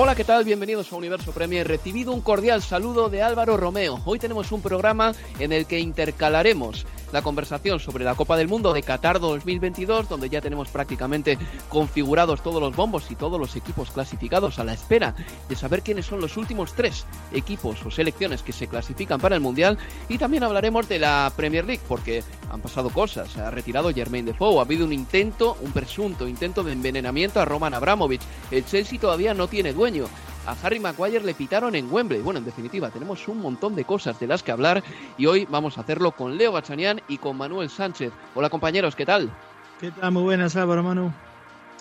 Hola, ¿qué tal? Bienvenidos a Universo Premier. Recibido un cordial saludo de Álvaro Romeo. Hoy tenemos un programa en el que intercalaremos la conversación sobre la Copa del Mundo de Qatar 2022, donde ya tenemos prácticamente configurados todos los bombos y todos los equipos clasificados a la espera de saber quiénes son los últimos tres equipos o selecciones que se clasifican para el Mundial. Y también hablaremos de la Premier League, porque han pasado cosas. Se ha retirado Germain Defoe, ha habido un intento, un presunto intento de envenenamiento a Roman Abramovich. El Chelsea todavía no tiene dueño a Harry Maguire le pitaron en Wembley. Bueno, en definitiva, tenemos un montón de cosas de las que hablar y hoy vamos a hacerlo con Leo Bachanian y con Manuel Sánchez. Hola compañeros, ¿qué tal? ¿Qué tal? Muy buenas, Álvaro Manu.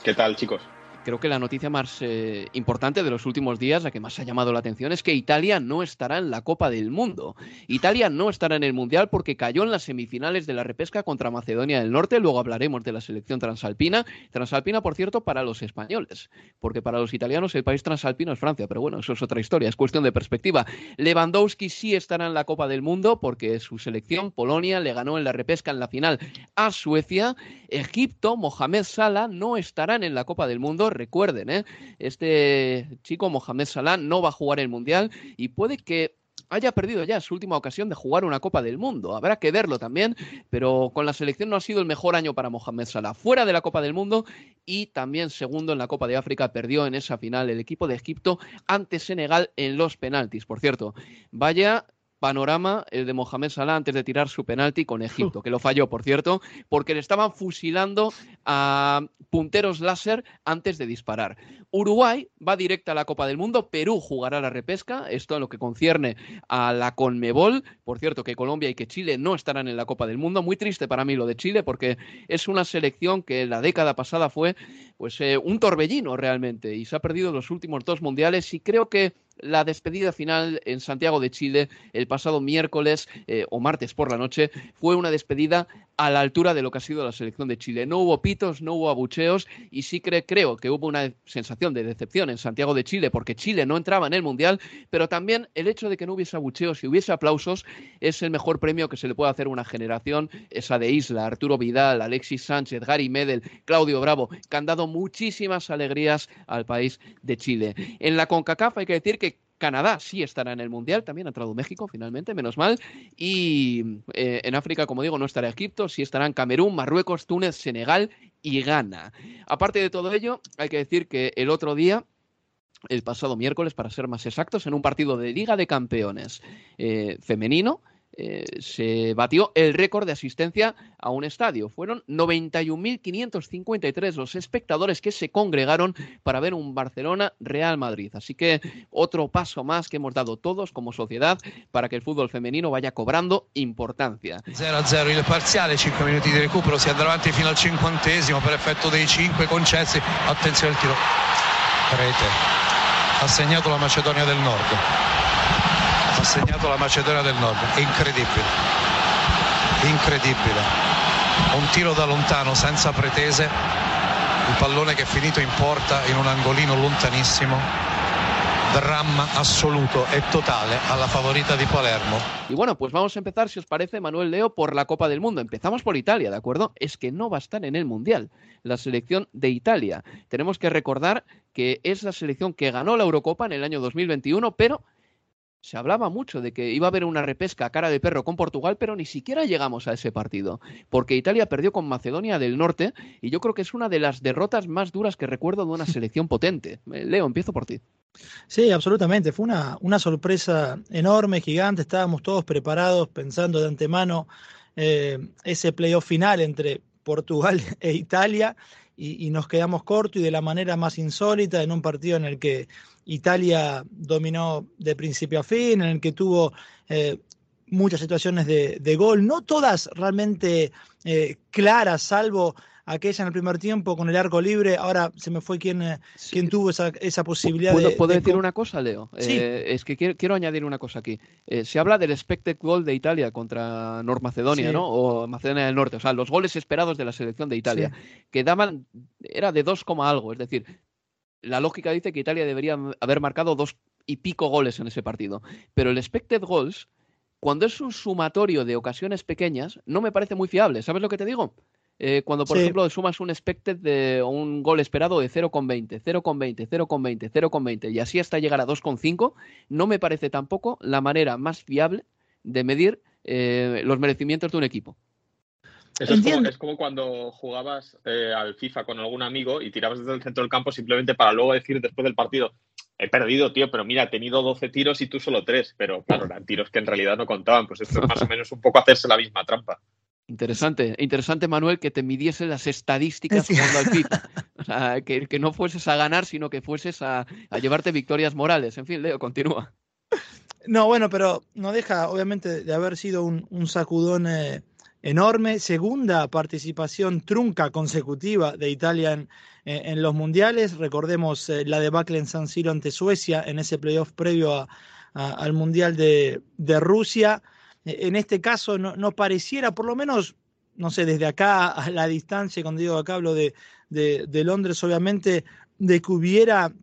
¿Qué tal, chicos? Creo que la noticia más eh, importante de los últimos días, la que más ha llamado la atención, es que Italia no estará en la Copa del Mundo. Italia no estará en el Mundial porque cayó en las semifinales de la repesca contra Macedonia del Norte. Luego hablaremos de la selección transalpina. Transalpina, por cierto, para los españoles, porque para los italianos el país transalpino es Francia, pero bueno, eso es otra historia, es cuestión de perspectiva. Lewandowski sí estará en la Copa del Mundo porque su selección, Polonia, le ganó en la repesca en la final a Suecia. Egipto, Mohamed Salah, no estarán en la Copa del Mundo recuerden, ¿eh? este chico Mohamed Salah no va a jugar el Mundial y puede que haya perdido ya su última ocasión de jugar una Copa del Mundo. Habrá que verlo también, pero con la selección no ha sido el mejor año para Mohamed Salah. Fuera de la Copa del Mundo y también segundo en la Copa de África, perdió en esa final el equipo de Egipto ante Senegal en los penaltis. Por cierto, vaya panorama el de Mohamed Salah antes de tirar su penalti con Egipto, que lo falló, por cierto, porque le estaban fusilando a punteros láser antes de disparar. Uruguay va directa a la Copa del Mundo, Perú jugará la repesca, esto en lo que concierne a la Conmebol, por cierto que Colombia y que Chile no estarán en la Copa del Mundo, muy triste para mí lo de Chile porque es una selección que la década pasada fue pues eh, un torbellino realmente y se ha perdido los últimos dos mundiales y creo que la despedida final en Santiago de Chile el pasado miércoles eh, o martes por la noche fue una despedida a la altura de lo que ha sido la selección de Chile. No hubo pitos, no hubo abucheos y sí creo que hubo una sensación de decepción en Santiago de Chile porque Chile no entraba en el Mundial, pero también el hecho de que no hubiese abucheos y hubiese aplausos es el mejor premio que se le puede hacer a una generación, esa de Isla, Arturo Vidal, Alexis Sánchez, Gary Medel, Claudio Bravo, que han dado muchísimas alegrías al país de Chile. En la CONCACAF hay que decir que Canadá sí estará en el Mundial, también ha entrado México finalmente, menos mal. Y eh, en África, como digo, no estará Egipto, sí estarán Camerún, Marruecos, Túnez, Senegal y Ghana. Aparte de todo ello, hay que decir que el otro día el pasado miércoles, para ser más exactos, en un partido de Liga de Campeones eh, femenino, eh, se batió el récord de asistencia a un estadio. Fueron 91.553 los espectadores que se congregaron para ver un Barcelona-Real Madrid. Así que otro paso más que hemos dado todos como sociedad para que el fútbol femenino vaya cobrando importancia. 0 a 0 il parziale, 5 minuti di recupero, si andrà avanti fino al cinquantesimo per effetto dei 5 concessi. Attenzione al tiro. Rete. Ha segnato la Macedonia del Nord. Segnato la Macedonia del Nord, incredibile, incredibile. Un tiro da lontano senza pretese, il pallone che è finito in porta in un angolino lontanissimo. Drama absoluto e totale a la favorita de Palermo. Y bueno, pues vamos a empezar, si os parece, Manuel Leo, por la Copa del Mundo. Empezamos por Italia, ¿de acuerdo? Es que no va a estar en el Mundial la selección de Italia. Tenemos que recordar que es la selección que ganó la Eurocopa en el año 2021, pero se hablaba mucho de que iba a haber una repesca a cara de perro con Portugal, pero ni siquiera llegamos a ese partido, porque Italia perdió con Macedonia del Norte y yo creo que es una de las derrotas más duras que recuerdo de una selección potente. Eh, Leo, empiezo por ti. Sí, absolutamente. Fue una, una sorpresa enorme, gigante. Estábamos todos preparados pensando de antemano eh, ese playoff final entre Portugal e Italia y, nos quedamos cortos y de la manera más insólita en un partido en el que Italia dominó de principio a fin, en el que tuvo eh, muchas situaciones de, gol, no todas realmente eh, claras, salvo aquella en el primer tiempo con el arco libre. Ahora se me fue quien, eh, tuvo esa, posibilidad ¿Puedo, de. ¿Puedo decir una cosa, Leo? es que quiero, añadir una cosa aquí. se habla del expected goal de Italia contra North Macedonia, ¿no? O Macedonia del Norte. O sea, los goles esperados de la selección de Italia, que daban. Era de 2, algo. Es decir, la lógica dice que Italia debería haber marcado dos y pico goles en ese partido. Pero el expected goals, cuando es un sumatorio de ocasiones pequeñas, no me parece muy fiable. ¿Sabes lo que te digo? Eh, cuando, por ejemplo, sumas un expected de un gol esperado de 0,20, 0,20, 0,20, 0,20 y así hasta llegar a 2,5, no me parece tampoco la manera más fiable de medir eh, los merecimientos de un equipo. Eso es como, es como, cuando jugabas eh, al FIFA con algún amigo y tirabas desde el centro del campo simplemente para luego decir después del partido, he perdido, tío, pero mira, he tenido 12 tiros y tú solo 3. Pero claro, eran tiros que en realidad no contaban. Pues esto es más o menos un poco hacerse la misma trampa. Interesante, interesante Manuel que te midiese las estadísticas jugando al FIFA. O sea, que, no fueses a ganar, sino que fueses a, llevarte victorias morales. En fin, Leo, continúa. No, bueno, pero no deja, obviamente, de haber sido un, sacudón eh, enorme. Segunda participación trunca consecutiva de Italia en, en los mundiales. Recordemos eh, la debacle en San Siro ante Suecia en ese playoff previo al Mundial de, de Rusia en este caso no, pareciera, por lo menos, no sé, desde acá a la distancia, cuando digo acá hablo de, de, Londres, obviamente, de que hubiera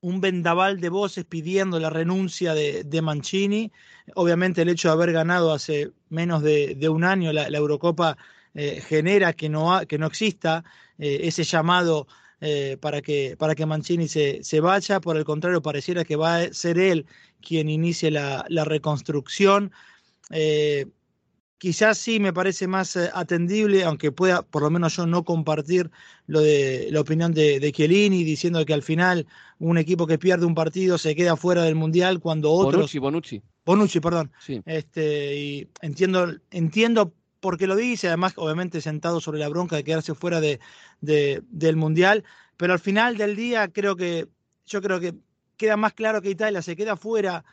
un vendaval de voces pidiendo la renuncia de, de, Mancini. Obviamente el hecho de haber ganado hace menos de, un año la, Eurocopa eh, genera que no, que no exista eh, ese llamado eh, para, que, para que Mancini se, se, vaya. Por el contrario, pareciera que va a ser él quien inicie la, la reconstrucción. Eh, quizás sí me parece más eh, atendible, aunque pueda por lo menos yo no compartir lo de la opinión de, de Chiellini, diciendo que al final un equipo que pierde un partido se queda fuera del Mundial cuando otros... Bonucci, Bonucci. Bonucci, perdón. Este, y entiendo, entiendo por qué lo dice, además obviamente sentado sobre la bronca de quedarse fuera de, del Mundial, pero al final del día creo que, yo creo que queda más claro que Italia se queda fuera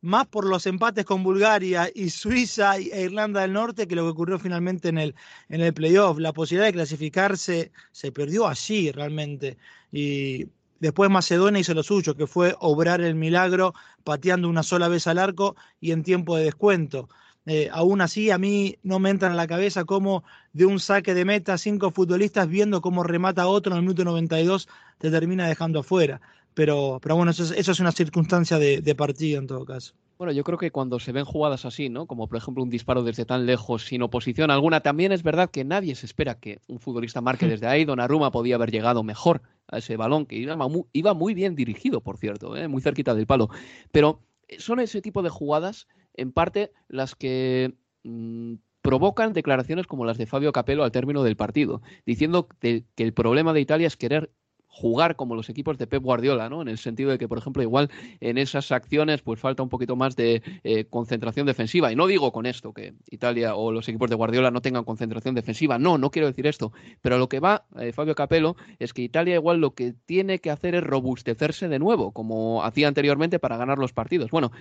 más por los empates con Bulgaria y Suiza e Irlanda del Norte que lo que ocurrió finalmente en el, en el playoff. La posibilidad de clasificarse se perdió allí realmente. Y después Macedonia hizo lo suyo, que fue obrar el milagro pateando una sola vez al arco y en tiempo de descuento. Eh, aún así, a mí no me entra en la cabeza cómo de un saque de meta, cinco futbolistas viendo cómo remata otro en el minuto 92, te termina dejando afuera. Pero, pero bueno, eso es, una circunstancia de, partido en todo caso. Bueno, yo creo que cuando se ven jugadas así, ¿no? Como por ejemplo un disparo desde tan lejos, sin oposición alguna, también es verdad que nadie se espera que un futbolista marque hmm. desde ahí. Donnarumma podía haber llegado mejor a ese balón, que iba muy, bien dirigido, por cierto, ¿eh? muy cerquita del palo. Pero son ese tipo de jugadas, en parte, las que mm, provocan declaraciones como las de Fabio Capello al término del partido, diciendo que el problema de Italia es querer jugar como los equipos de Pep Guardiola, ¿no? En el sentido de que, por ejemplo, igual en esas acciones pues falta un poquito más de eh, concentración defensiva. Y no digo con esto que Italia o los equipos de Guardiola no tengan concentración defensiva. No, no quiero decir esto. Pero lo que va, eh, Fabio Capello, es que Italia igual lo que tiene que hacer es robustecerse de nuevo, como hacía anteriormente para ganar los partidos. Bueno,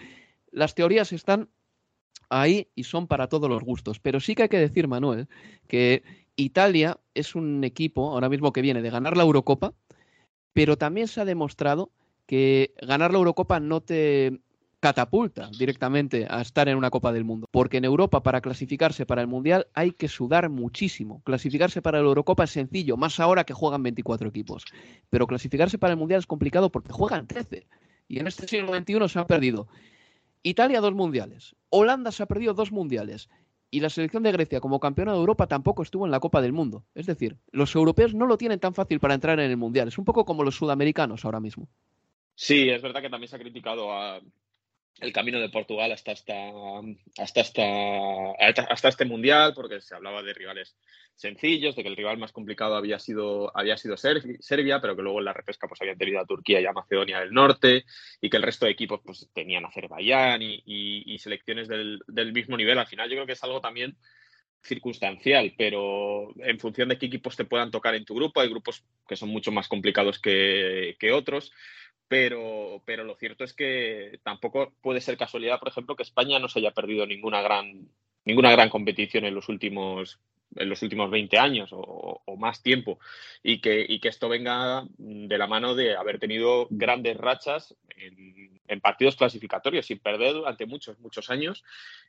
las teorías están ahí y son para todos los gustos. Pero sí que hay que decir, Manuel, que Italia es un equipo ahora mismo que viene de ganar la Eurocopa, pero también se ha demostrado que ganar la Eurocopa no te catapulta directamente a estar en una Copa del Mundo. Porque en Europa, para clasificarse para el Mundial, hay que sudar muchísimo. Clasificarse para la Eurocopa es sencillo, más ahora que juegan 24 equipos. Pero clasificarse para el Mundial es complicado porque juegan 13. Y en este siglo XXI se han perdido. Italia dos mundiales. Holanda se ha perdido dos mundiales. Y la selección de Grecia como campeona de Europa tampoco estuvo en la Copa del Mundo. Es decir, los europeos no lo tienen tan fácil para entrar en el Mundial. Es un poco como los sudamericanos ahora mismo. Sí, es verdad que también se ha criticado a, el camino de Portugal hasta, hasta, hasta, hasta este mundial, porque se hablaba de rivales sencillos, de que el rival más complicado había sido, había sido Serbia, pero que luego en la repesca pues, habían tenido a Turquía y a Macedonia del Norte, y que el resto de equipos pues, tenían Azerbaiyán y, y, selecciones del, del, mismo nivel. Al final yo creo que es algo también circunstancial, pero en función de qué equipos te puedan tocar en tu grupo, hay grupos que son mucho más complicados que, que otros pero, pero lo cierto es que tampoco puede ser casualidad, por ejemplo, que España no se haya perdido ninguna gran, ninguna gran competición en los últimos en los últimos 20 años o, más tiempo y que, y que, esto venga de la mano de haber tenido grandes rachas en, partidos clasificatorios sin perder durante muchos, muchos años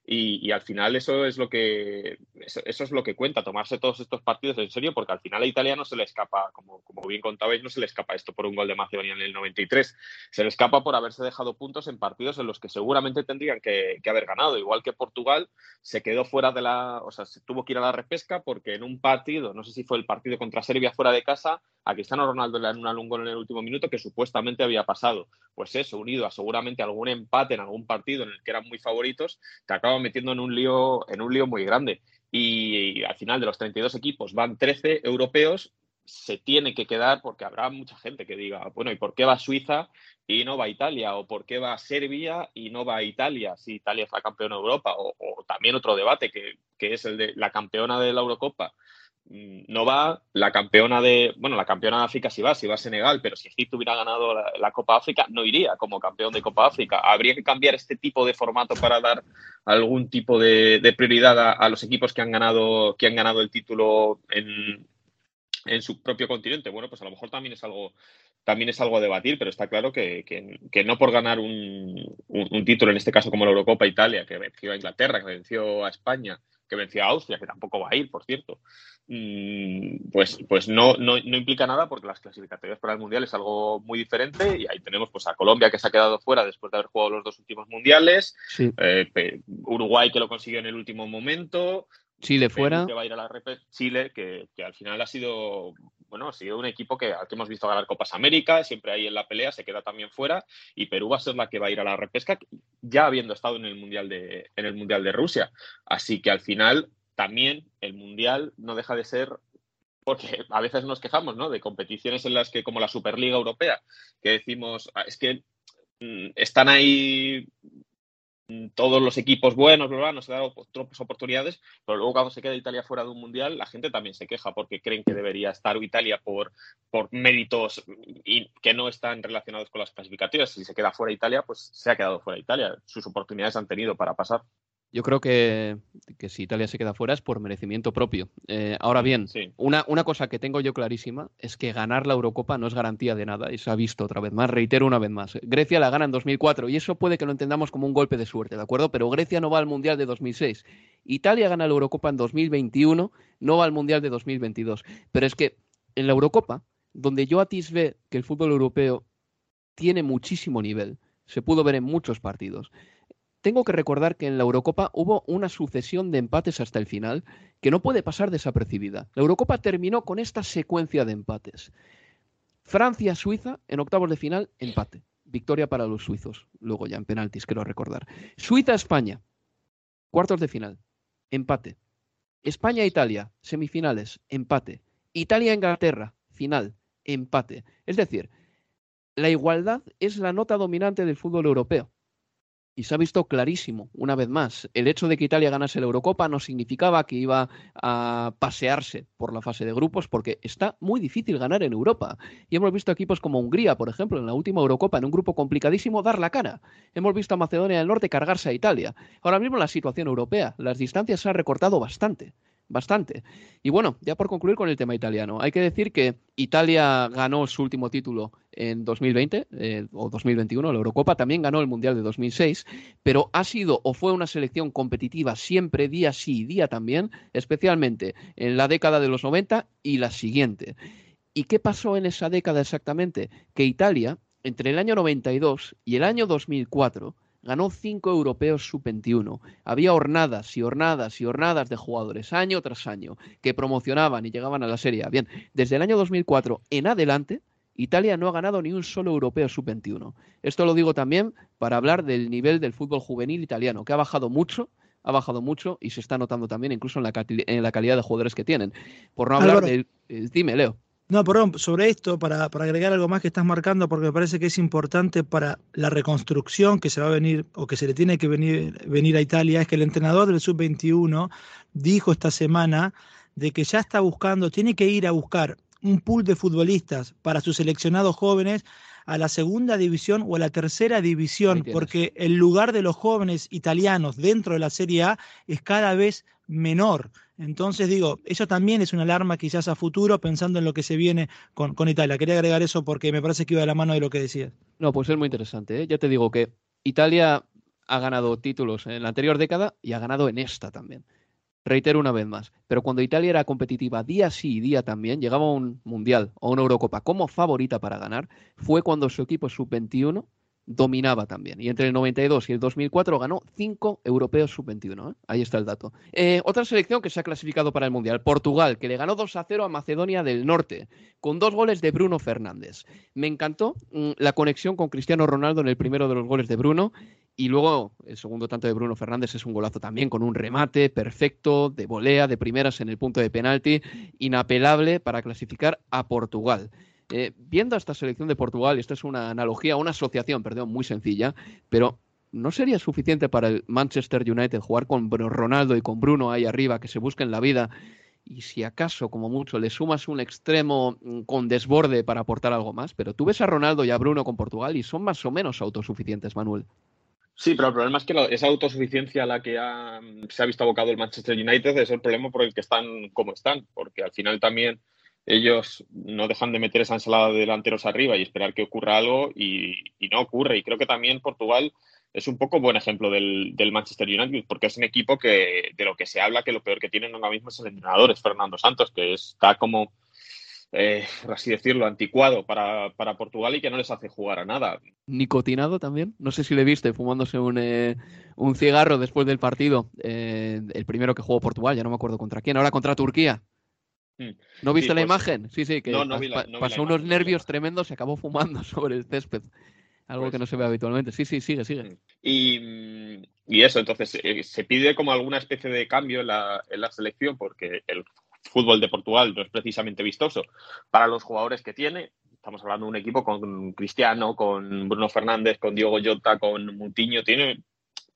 y, al final eso es lo que eso, es lo que cuenta, tomarse todos estos partidos en serio porque al final a Italia no se le escapa, como, como bien contabais, no se le escapa esto por un gol de Macedonia en el 93, se le escapa por haberse dejado puntos en partidos en los que seguramente tendrían que, que haber ganado, igual que Portugal se quedó fuera de la, o sea, se tuvo que ir a la repesca porque en un partido, no sé si fue el partido contra Serbia fuera de casa, a Cristiano Ronaldo le dan un gol en el último minuto que supuestamente había pasado. Pues eso, unido a seguramente algún empate en algún partido en el que eran muy favoritos, te acaba metiendo en un lío, en un lío muy grande. Y, al final de los 32 equipos van 13 europeos, se tiene que quedar porque habrá mucha gente que diga, bueno, ¿y por qué va Suiza y no va a Italia? ¿O por qué va Serbia y no va a Italia si Italia es la campeona de Europa? O, también otro debate que, que, es el de la campeona de la Eurocopa. Mm, no va la campeona de, bueno, la campeona de África sí va, si va a Senegal, pero si Egipto hubiera ganado la, Copa África, no iría como campeón de Copa África. Habría que cambiar este tipo de formato para dar algún tipo de, prioridad a, a, los equipos que han ganado, que han ganado el título en, en su propio continente. Bueno, pues a lo mejor también es algo, también es algo a debatir, pero está claro que, que, no por ganar un, un, título, en este caso como la Eurocopa Italia, que venció a Inglaterra, que venció a España, que venció a Austria, que tampoco va a ir, por cierto, mm, pues, pues no, no, no, implica nada porque las clasificatorias para el Mundial es algo muy diferente y ahí tenemos pues a Colombia que se ha quedado fuera después de haber jugado los dos últimos Mundiales, eh, Uruguay que lo consiguió en el último momento, Chile fuera. Que va a ir a la Chile, que, al final ha sido, bueno, ha sido un equipo que, que hemos visto ganar Copas América, siempre ahí en la pelea, se queda también fuera, y Perú va a ser la que va a ir a la repesca, ya habiendo estado en el Mundial de, en el mundial de Rusia. Así que al final también el Mundial no deja de ser porque a veces nos quejamos, ¿no? De competiciones en las que, como la Superliga Europea, que decimos, ah, es que mm, están ahí todos los equipos buenos, bla, no se dan otras oportunidades, pero luego cuando se queda Italia fuera de un mundial, la gente también se queja porque creen que debería estar Italia por, por méritos y que no están relacionados con las clasificatorias. Si se queda fuera Italia, pues se ha quedado fuera Italia. Sus oportunidades han tenido para pasar. Yo creo que, si Italia se queda fuera es por merecimiento propio. Eh, ahora bien, una, una, cosa que tengo yo clarísima es que ganar la Eurocopa no es garantía de nada y se ha visto otra vez más, reitero una vez más. Grecia la gana en 2004 y eso puede que lo entendamos como un golpe de suerte, ¿de acuerdo? Pero Grecia no va al Mundial de 2006. Italia gana la Eurocopa en 2021, no va al Mundial de 2022. Pero es que en la Eurocopa, donde yo atisbé que el fútbol europeo tiene muchísimo nivel, se pudo ver en muchos partidos tengo que recordar que en la Eurocopa hubo una sucesión de empates hasta el final que no puede pasar desapercibida. La Eurocopa terminó con esta secuencia de empates. Francia-Suiza en octavos de final, empate. Victoria para los suizos. Luego ya en penaltis, quiero recordar. Suiza-España, cuartos de final, empate. España-Italia, semifinales, empate. Italia-Inglaterra, final, empate. Es decir, la igualdad es la nota dominante del fútbol europeo y se ha visto clarísimo, una vez más. El hecho de que Italia ganase la Eurocopa no significaba que iba a pasearse por la fase de grupos, porque está muy difícil ganar en Europa. Y hemos visto equipos como Hungría, por ejemplo, en la última Eurocopa, en un grupo complicadísimo, dar la cara. Hemos visto a Macedonia del Norte cargarse a Italia. Ahora mismo la situación europea, las distancias se han recortado bastante. Bastante. Y bueno, ya por concluir con el tema italiano, hay que decir que Italia ganó su último título en 2020 eh, o 2021, la Eurocopa, también ganó el Mundial de 2006, pero ha sido o fue una selección competitiva siempre día sí día también, especialmente en la década de los 90 y la siguiente. ¿Y qué pasó en esa década exactamente? Que Italia, entre el año 92 y el año 2004, ganó cinco europeos sub-21. Había hornadas y hornadas y hornadas de jugadores año tras año que promocionaban y llegaban a la Serie Bien, desde el año 2004 en adelante, Italia no ha ganado ni un solo europeo sub-21. Esto lo digo también para hablar del nivel del fútbol juvenil italiano, que ha bajado mucho ha bajado mucho y se está notando también incluso en la, calidad de jugadores que tienen. Por no hablar del... Eh, dime, Leo. No, perdón, sobre esto, para, agregar algo más que estás marcando, porque me parece que es importante para la reconstrucción que se va a venir o que se le tiene que venir, venir a Italia, es que el entrenador del Sub-21 dijo esta semana de que ya está buscando, tiene que ir a buscar un pool de futbolistas para sus seleccionados jóvenes a la segunda división o a la tercera división, porque el lugar de los jóvenes italianos dentro de la Serie A es cada vez menor. Entonces digo, eso también es una alarma quizás a futuro pensando en lo que se viene con, con Italia. Quería agregar eso porque me parece que iba de la mano de lo que decías. No, pues es muy interesante. ¿eh? Ya te digo que Italia ha ganado títulos en la anterior década y ha ganado en esta también reitero una vez más, pero cuando Italia era competitiva día sí y día también, llegaba a un Mundial o una Eurocopa como favorita para ganar, fue cuando su equipo sub-21 dominaba también. Y entre el 92 y el 2004 ganó cinco europeos sub-21. ¿eh? Ahí está el dato. Eh, otra selección que se ha clasificado para el Mundial, Portugal, que le ganó 2 a 0 a Macedonia del Norte, con dos goles de Bruno Fernández. Me encantó mm, la conexión con Cristiano Ronaldo en el primero de los goles de Bruno y luego el segundo tanto de Bruno Fernández es un golazo también con un remate perfecto de volea, de primeras en el punto de penalti, inapelable para clasificar a Portugal. Eh, viendo esta selección de Portugal, esta es una analogía, una asociación, perdón, muy sencilla, pero ¿no sería suficiente para el Manchester United jugar con Ronaldo y con Bruno ahí arriba, que se busquen la vida? Y si acaso, como mucho, le sumas un extremo mm, con desborde para aportar algo más, pero tú ves a Ronaldo y a Bruno con Portugal y son más o menos autosuficientes, Manuel. Sí, pero el problema es que esa autosuficiencia a la que se ha visto abocado el Manchester United es el problema por el que están como están, porque al final también ellos no dejan de meter esa ensalada de delanteros arriba y esperar que ocurra algo y, no ocurre. Y creo que también Portugal es un poco buen ejemplo del, Manchester United, porque es un equipo que de lo que se habla que lo peor que tienen ahora mismo es el entrenador, es Fernando Santos, que está como eh, por así decirlo, anticuado para, Portugal y que no les hace jugar a nada. Nicotinado también. No sé si le viste fumándose un, eh, un cigarro después del partido, eh, el primero que jugó Portugal, ya no me acuerdo contra quién, ahora contra Turquía. Hmm. ¿No viste la pues, imagen? Sí, sí, que pasó unos nervios tremendos, se acabó fumando sobre el césped. Algo pues que no se ve habitualmente. Sí, sí, sigue, sigue. Hmm. Y, y eso, entonces, se pide como alguna especie de cambio en la, en la selección porque el fútbol de Portugal no es precisamente vistoso para los jugadores que tiene. Estamos hablando de un equipo con Cristiano, con Bruno Fernández, con Diego Jota, con Mutiño. Tiene,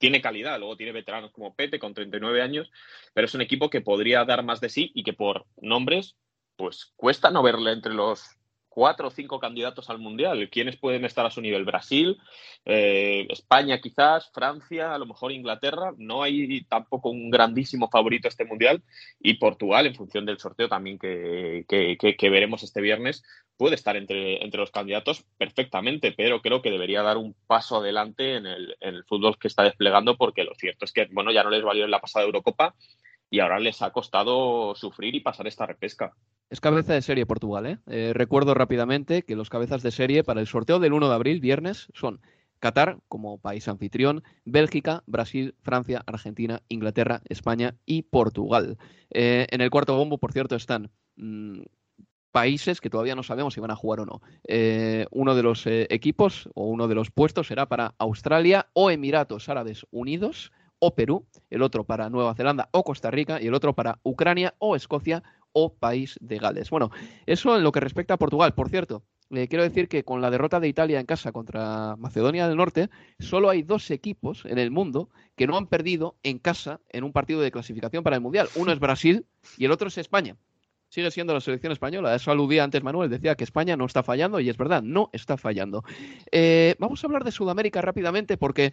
tiene calidad. Luego tiene veteranos como Pete con 39 años, pero es un equipo que podría dar más de sí y que por nombres, pues cuesta no verle entre los cuatro o cinco candidatos al Mundial. ¿Quiénes pueden estar a su nivel? Brasil, eh, España quizás, Francia, a lo mejor Inglaterra. No hay tampoco un grandísimo favorito a este Mundial. Y Portugal, en función del sorteo también que, que, veremos este viernes, puede estar entre, entre, los candidatos perfectamente, pero creo que debería dar un paso adelante en el, en el fútbol que está desplegando porque lo cierto es que, bueno, ya no les valió en la pasada Eurocopa y ahora les ha costado sufrir y pasar esta repesca. Es cabeza de serie Portugal. ¿eh? ¿eh? recuerdo rápidamente que los cabezas de serie para el sorteo del 1 de abril, viernes, son Qatar como país anfitrión, Bélgica, Brasil, Francia, Argentina, Inglaterra, España y Portugal. Eh, en el cuarto bombo, por cierto, están mm, países que todavía no sabemos si van a jugar o no. Eh, uno de los equipos o uno de los puestos será para Australia o Emiratos Árabes Unidos o Perú, el otro para Nueva Zelanda o Costa Rica y el otro para Ucrania o Escocia o País de Gales. Bueno, eso en lo que respecta a Portugal. Por cierto, le quiero decir que con la derrota de Italia en casa contra Macedonia del Norte, solo hay dos equipos en el mundo que no han perdido en casa en un partido de clasificación para el Mundial. Uno es Brasil y el otro es España. Sigue siendo la selección española. Eso aludía antes Manuel. Decía que España no está fallando y es verdad, no está fallando. Eh, vamos a hablar de Sudamérica rápidamente porque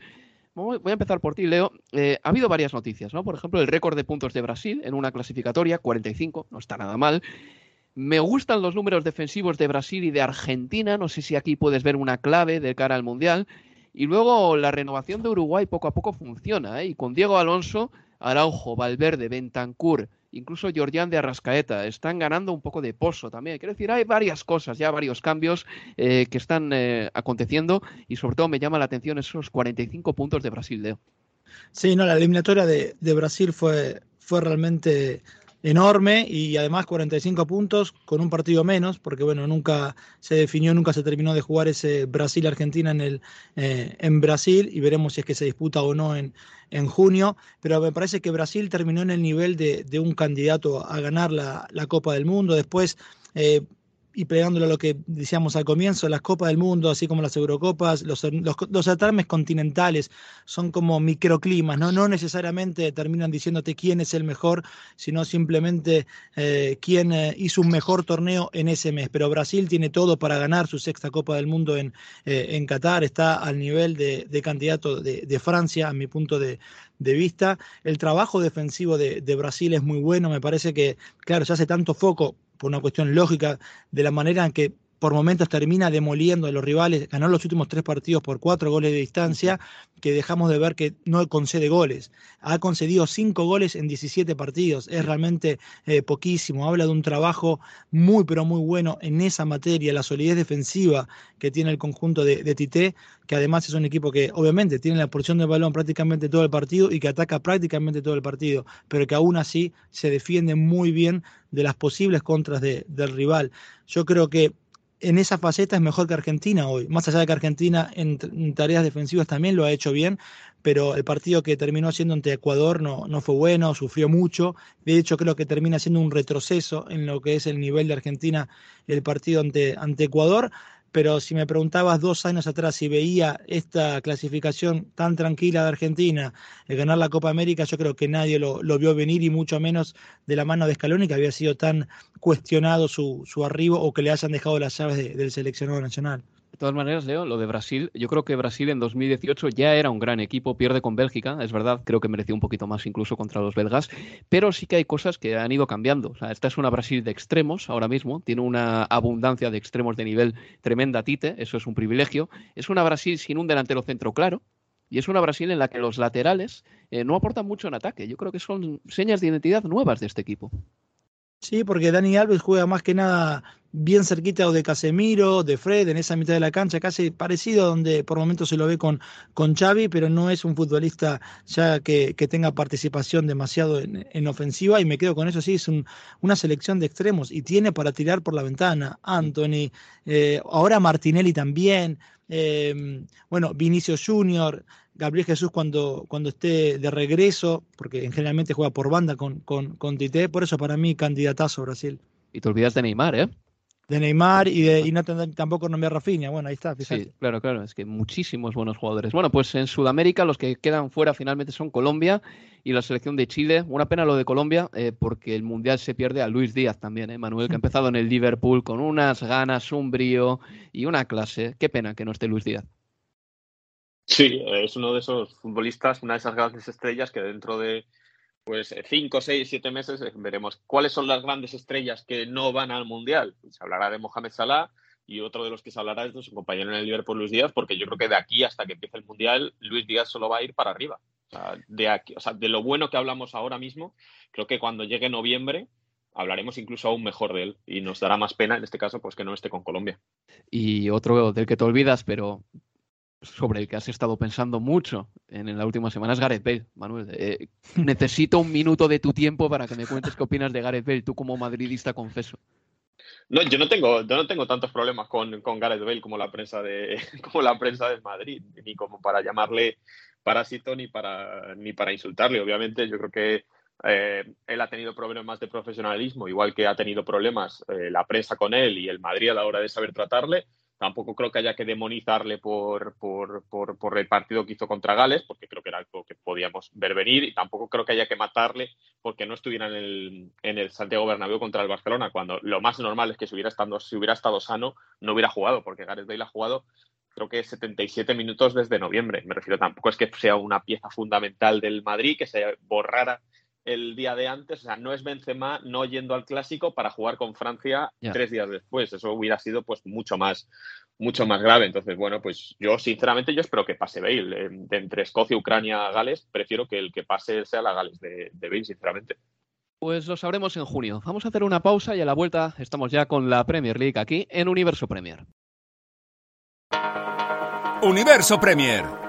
voy a empezar por ti, Leo. Eh, ha habido varias noticias, ¿no? Por ejemplo, el récord de puntos de Brasil en una clasificatoria, 45, no está nada mal. Me gustan los números defensivos de Brasil y de Argentina. No sé si aquí puedes ver una clave de cara al Mundial. Y luego la renovación de Uruguay poco a poco funciona. ¿eh? Y con Diego Alonso, Araujo, Valverde, Bentancur, incluso Georgian de Arrascaeta, están ganando un poco de pozo también. Quiero decir, hay varias cosas, ya varios cambios eh, que están eh, aconteciendo y sobre todo me llama la atención esos 45 puntos de Brasil, Leo. Sí, no, la eliminatoria de, de Brasil fue, fue realmente enorme y además 45 puntos con un partido menos, porque bueno, nunca se definió, nunca se terminó de jugar ese Brasil-Argentina en, el, eh, en Brasil y veremos si es que se disputa o no en, en junio, pero me parece que Brasil terminó en el nivel de, de un candidato a ganar la, la Copa del Mundo. Después eh, y pegándolo a lo que decíamos al comienzo, las Copas del Mundo, así como las Eurocopas, los, los, los continentales son como microclimas, ¿no? no necesariamente terminan diciéndote quién es el mejor, sino simplemente eh, quién eh, hizo un mejor torneo en ese mes. Pero Brasil tiene todo para ganar su sexta Copa del Mundo en, eh, en Qatar, está al nivel de, de candidato de, de, Francia, a mi punto de, de vista. El trabajo defensivo de, de Brasil es muy bueno, me parece que, claro, se hace tanto foco por una cuestión lógica de la manera en que por momentos termina demoliendo a los rivales, ganó los últimos tres partidos por cuatro goles de distancia, que dejamos de ver que no concede goles. Ha concedido cinco goles en 17 partidos, es realmente eh, poquísimo. Habla de un trabajo muy, pero muy bueno en esa materia, la solidez defensiva que tiene el conjunto de, de Tite, que además es un equipo que obviamente tiene la porción de balón prácticamente todo el partido y que ataca prácticamente todo el partido, pero que aún así se defiende muy bien de las posibles contras de, del rival. Yo creo que en esa faceta es mejor que Argentina hoy. Más allá de que Argentina en, tareas defensivas también lo ha hecho bien, pero el partido que terminó siendo ante Ecuador no, no fue bueno, sufrió mucho. De hecho, creo que termina siendo un retroceso en lo que es el nivel de Argentina el partido ante, ante Ecuador pero si me preguntabas dos años atrás si veía esta clasificación tan tranquila de Argentina, el ganar la Copa América, yo creo que nadie lo, vio venir y mucho menos de la mano de Scaloni, que había sido tan cuestionado su, su arribo o que le hayan dejado las llaves de, del seleccionado nacional. Todas maneras, Leo, lo de Brasil, yo creo que Brasil en 2018 ya era un gran equipo, pierde con Bélgica, es verdad, creo que mereció un poquito más incluso contra los belgas, pero sí que hay cosas que han ido cambiando. O sea, esta es una Brasil de extremos ahora mismo, tiene una abundancia de extremos de nivel tremenda, Tite, eso es un privilegio. Es una Brasil sin un delantero centro claro, y es una Brasil en la que los laterales eh, no aportan mucho en ataque. Yo creo que son señas de identidad nuevas de este equipo. Sí, porque Dani Alves juega más que nada bien cerquita o de Casemiro, de Fred, en esa mitad de la cancha, casi parecido donde por momentos se lo ve con, con Xavi, pero no es un futbolista ya que, que tenga participación demasiado en, en, ofensiva y me quedo con eso, sí, es un, una selección de extremos y tiene para tirar por la ventana. Anthony, eh, ahora Martinelli también, eh, bueno, Vinicio Junior, Gabriel Jesús cuando, cuando esté de regreso, porque generalmente juega por banda con, con, con Tite, por eso para mí candidatazo Brasil. Y te olvidas de Neymar, ¿eh? De Neymar y, de, y no tampoco nombrar a Rafinha. Bueno, ahí está, fíjate. Sí, claro, claro, es que muchísimos buenos jugadores. Bueno, pues en Sudamérica los que quedan fuera finalmente son Colombia y la selección de Chile. Una pena lo de Colombia, eh, porque el Mundial se pierde a Luis Díaz también, ¿eh? Manuel, que ha empezado en el Liverpool con unas ganas, un brío y una clase. Qué pena que no esté Luis Díaz. Sí, es uno de esos futbolistas, una de esas grandes estrellas que dentro de pues cinco, seis, siete meses veremos cuáles son las grandes estrellas que no van al Mundial. Se hablará de Mohamed Salah y otro de los que se hablará es de su compañero en el Liverpool, Luis Díaz, porque yo creo que de aquí hasta que empiece el Mundial, Luis Díaz solo va a ir para arriba. O sea, de, aquí, o sea, de lo bueno que hablamos ahora mismo, creo que cuando llegue noviembre hablaremos incluso aún mejor de él y nos dará más pena en este caso pues que no esté con Colombia. Y otro del que te olvidas, pero sobre el que has estado pensando mucho en, en la última semana es Gareth Bale, Manuel. Eh, necesito un minuto de tu tiempo para que me cuentes qué opinas de Gareth Bale, tú como madridista confeso. No, yo no tengo, yo no tengo tantos problemas con, con Gareth Bale como la prensa de, como la prensa de Madrid, ni como para llamarle parásito ni para, ni para insultarle. Obviamente, yo creo que eh, él ha tenido problemas de profesionalismo, igual que ha tenido problemas eh, la prensa con él y el Madrid a la hora de saber tratarle Tampoco creo que haya que demonizarle por, por, por, por, el partido que hizo contra Gales, porque creo que era algo que podíamos ver venir, y tampoco creo que haya que matarle porque no estuviera en el, en el Santiago Bernabéu contra el Barcelona, cuando lo más normal es que si hubiera, estado, si hubiera estado sano no hubiera jugado, porque Gareth Bale ha jugado creo que 77 minutos desde noviembre. Me refiero, tampoco es que sea una pieza fundamental del Madrid, que se borrara el día de antes. O sea, no es Benzema no yendo al clásico para jugar con Francia tres días después. Eso hubiera sido pues mucho más, mucho más grave. Entonces, bueno, pues yo sinceramente yo espero que pase Bale. Eh, de entre Escocia, Ucrania, Gales, prefiero que el que pase sea la Gales de, de Bale, sinceramente. Pues lo sabremos en junio. Vamos a hacer una pausa y a la vuelta estamos ya con la Premier League aquí en Universo Premier. Universo Premier.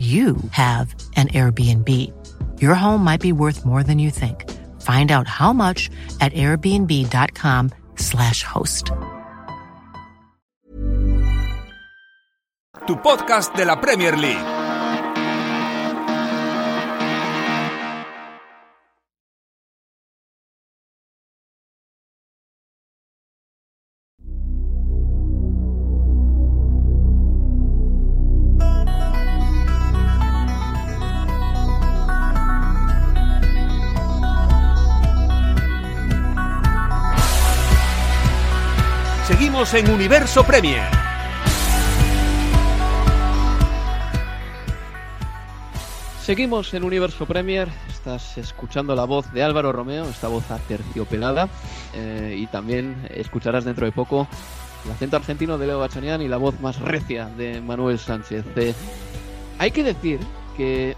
you have an Airbnb. Your home might be worth more than you think. Find out how much at airbnb.com/slash host. Tu podcast de la Premier League. En Universo Premier. Seguimos en Universo Premier. Estás escuchando la voz de Álvaro Romeo, esta voz aterciopelada. Eh, y también escucharás dentro de poco el acento argentino de Leo Bachanian y la voz más recia de Manuel Sánchez. Eh, hay que decir que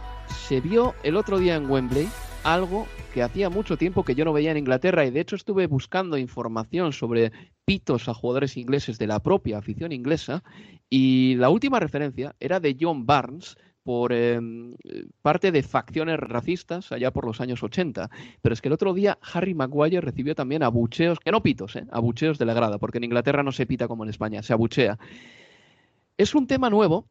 se vio el otro día en Wembley algo que hacía mucho tiempo que yo no veía en Inglaterra y de hecho estuve buscando información sobre pitos a jugadores ingleses de la propia afición inglesa y la última referencia era de John Barnes por eh, parte de facciones racistas allá por los años 80. Pero es que el otro día Harry Maguire recibió también abucheos, que no pitos, eh, abucheos de la grada, porque en Inglaterra no se pita como en España, se abuchea. Es un tema nuevo,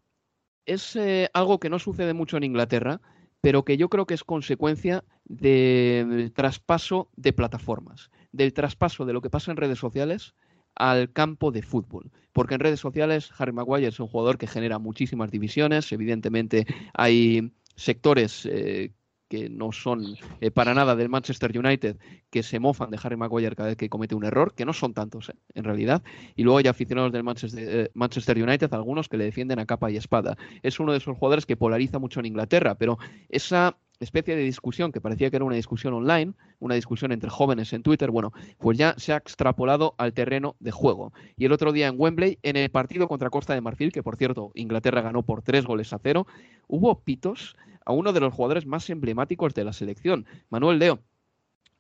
es eh, algo que no sucede mucho en Inglaterra, pero que yo creo que es consecuencia del traspaso de plataformas, del traspaso de lo que pasa en redes sociales al campo de fútbol. Porque en redes sociales Harry Maguire es un jugador que genera muchísimas divisiones, evidentemente hay sectores eh, que no son eh, para nada del Manchester United, que se mofan de Harry Maguire cada vez que comete un error, que no son tantos eh, en realidad. Y luego hay aficionados del Manchester, Manchester, United, algunos que le defienden a capa y espada. Es uno de esos jugadores que polariza mucho en Inglaterra, pero esa especie de discusión que parecía que era una discusión online, una discusión entre jóvenes en Twitter, bueno, pues ya se ha extrapolado al terreno de juego. Y el otro día en Wembley, en el partido contra Costa de Marfil, que por cierto Inglaterra ganó por tres goles a cero, hubo pitos a uno de los jugadores más emblemáticos de la selección, Manuel Leo.